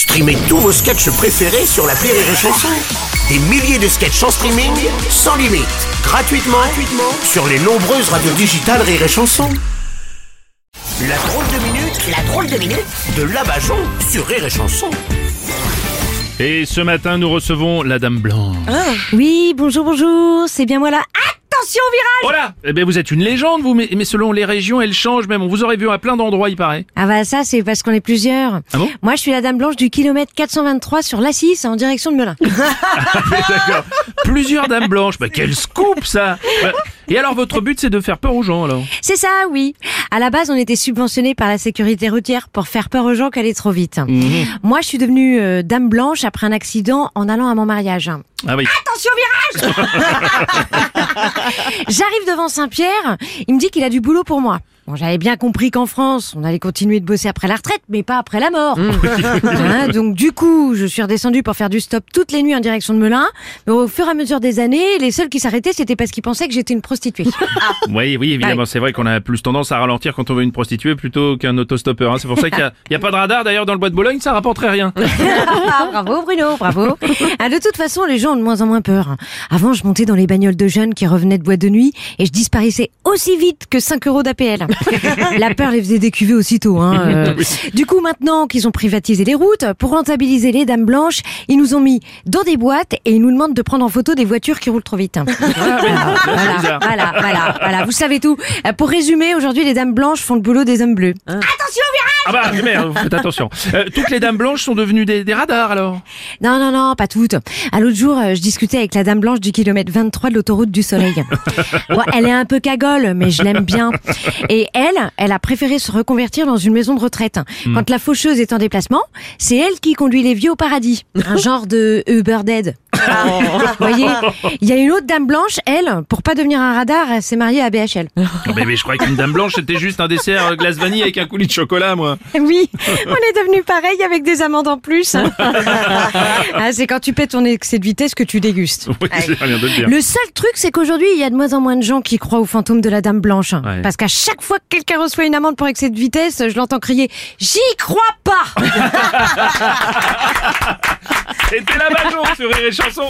Streamez tous vos sketchs préférés sur la Rire et Chanson. Des milliers de sketchs en streaming, sans limite, gratuitement, gratuitement sur les nombreuses radios digitales Rire et Chanson. La drôle de minute, la drôle de minute de Labajon sur Rire et Chanson. Et ce matin, nous recevons la Dame Blanche. Oui, bonjour, bonjour, c'est bien moi là. Attention au virage Oh là Eh bien, vous êtes une légende, vous, mais, mais selon les régions, elle change même. On vous aurait vu à plein d'endroits, il paraît. Ah bah ça, c'est parce qu'on est plusieurs. Ah bon Moi, je suis la dame blanche du kilomètre 423 sur l'A6 en direction de Melun. D'accord. Plusieurs Dames Blanches. Bah, quel scoop, ça Bah, Et alors, votre but, c'est de faire peur aux gens, alors c'est ça, oui. À la base, on était subventionné par la sécurité routière pour faire peur aux gens qui allaient trop vite. Mhm. Moi, je suis devenue euh, dame blanche après un accident en allant à mon mariage. Ah oui. Attention virage J'arrive devant Saint-Pierre, il me dit qu'il a du boulot pour moi. Bon, j'avais bien compris qu'en France, on allait continuer de bosser après la retraite, mais pas après la mort. Hein, donc du coup, je suis redescendue pour faire du stop toutes les nuits en direction de Melun. Mais au fur et à mesure des années, les seuls qui s'arrêtaient, c'était parce qu'ils pensaient que j'étais une prostituée. Oui, oui, évidemment, c'est vrai qu'on a plus tendance à ralentir quand on veut une prostituée plutôt qu'un autostoppeur. hein. C'est pour ça qu'il n'y a, il y a pas de radar, d'ailleurs, dans le bois de Bologne, ça rapporterait rien. Ah, bravo Bruno, bravo. Ah, de toute façon, les gens ont de moins en moins peur. Avant, je montais dans les bagnoles de jeunes qui revenaient de boîte de nuit et je disparaissais aussi vite que 5 euros d'APL. La peur les faisait décuver aussitôt. Hein. euh. Du coup, maintenant qu'ils ont privatisé les routes, pour rentabiliser les dames blanches, ils nous ont mis dans des boîtes et ils nous demandent de prendre en photo des voitures qui roulent trop vite. Voilà, voilà, voilà, voilà, voilà. Vous savez tout. Pour résumer, aujourd'hui, les dames blanches font le boulot des hommes bleus. Attention au virage Ah bah, mais merde, faites attention. Euh, toutes les Dames Blanches sont devenues des, des radars, alors? Non, non, non, pas toutes. À l'autre jour, euh, je discutais avec la dame blanche du kilomètre 23 de l'autoroute du Soleil. Bon, elle est un peu cagole, mais je l'aime bien. Et elle, elle a préféré se reconvertir dans une maison de retraite. Quand la faucheuse est en déplacement, c'est elle qui conduit les vieux au paradis. Un genre de Uber Dead. Vous voyez, il y a une autre dame blanche, elle, pour pas devenir un radar, elle s'est mariée à BHL. Oh, mais, mais je croyais qu'une Dame Blanche, c'était juste un dessert euh, glace vanille avec un coulis de chocolat, moi. Oui, on est devenu pareil avec des amandes en plus. Ah, c'est quand tu paies ton excès de vitesse que tu dégustes. Oui, c'est rien de le dire. Le seul truc, c'est qu'aujourd'hui, il y a de moins en moins de gens qui croient au fantôme de la Dame Blanche. Ouais. Parce qu'à chaque fois que quelqu'un reçoit une amende pour excès de vitesse, je l'entends crier « J'y crois pas C'était la Bajon sur. Rire et chanson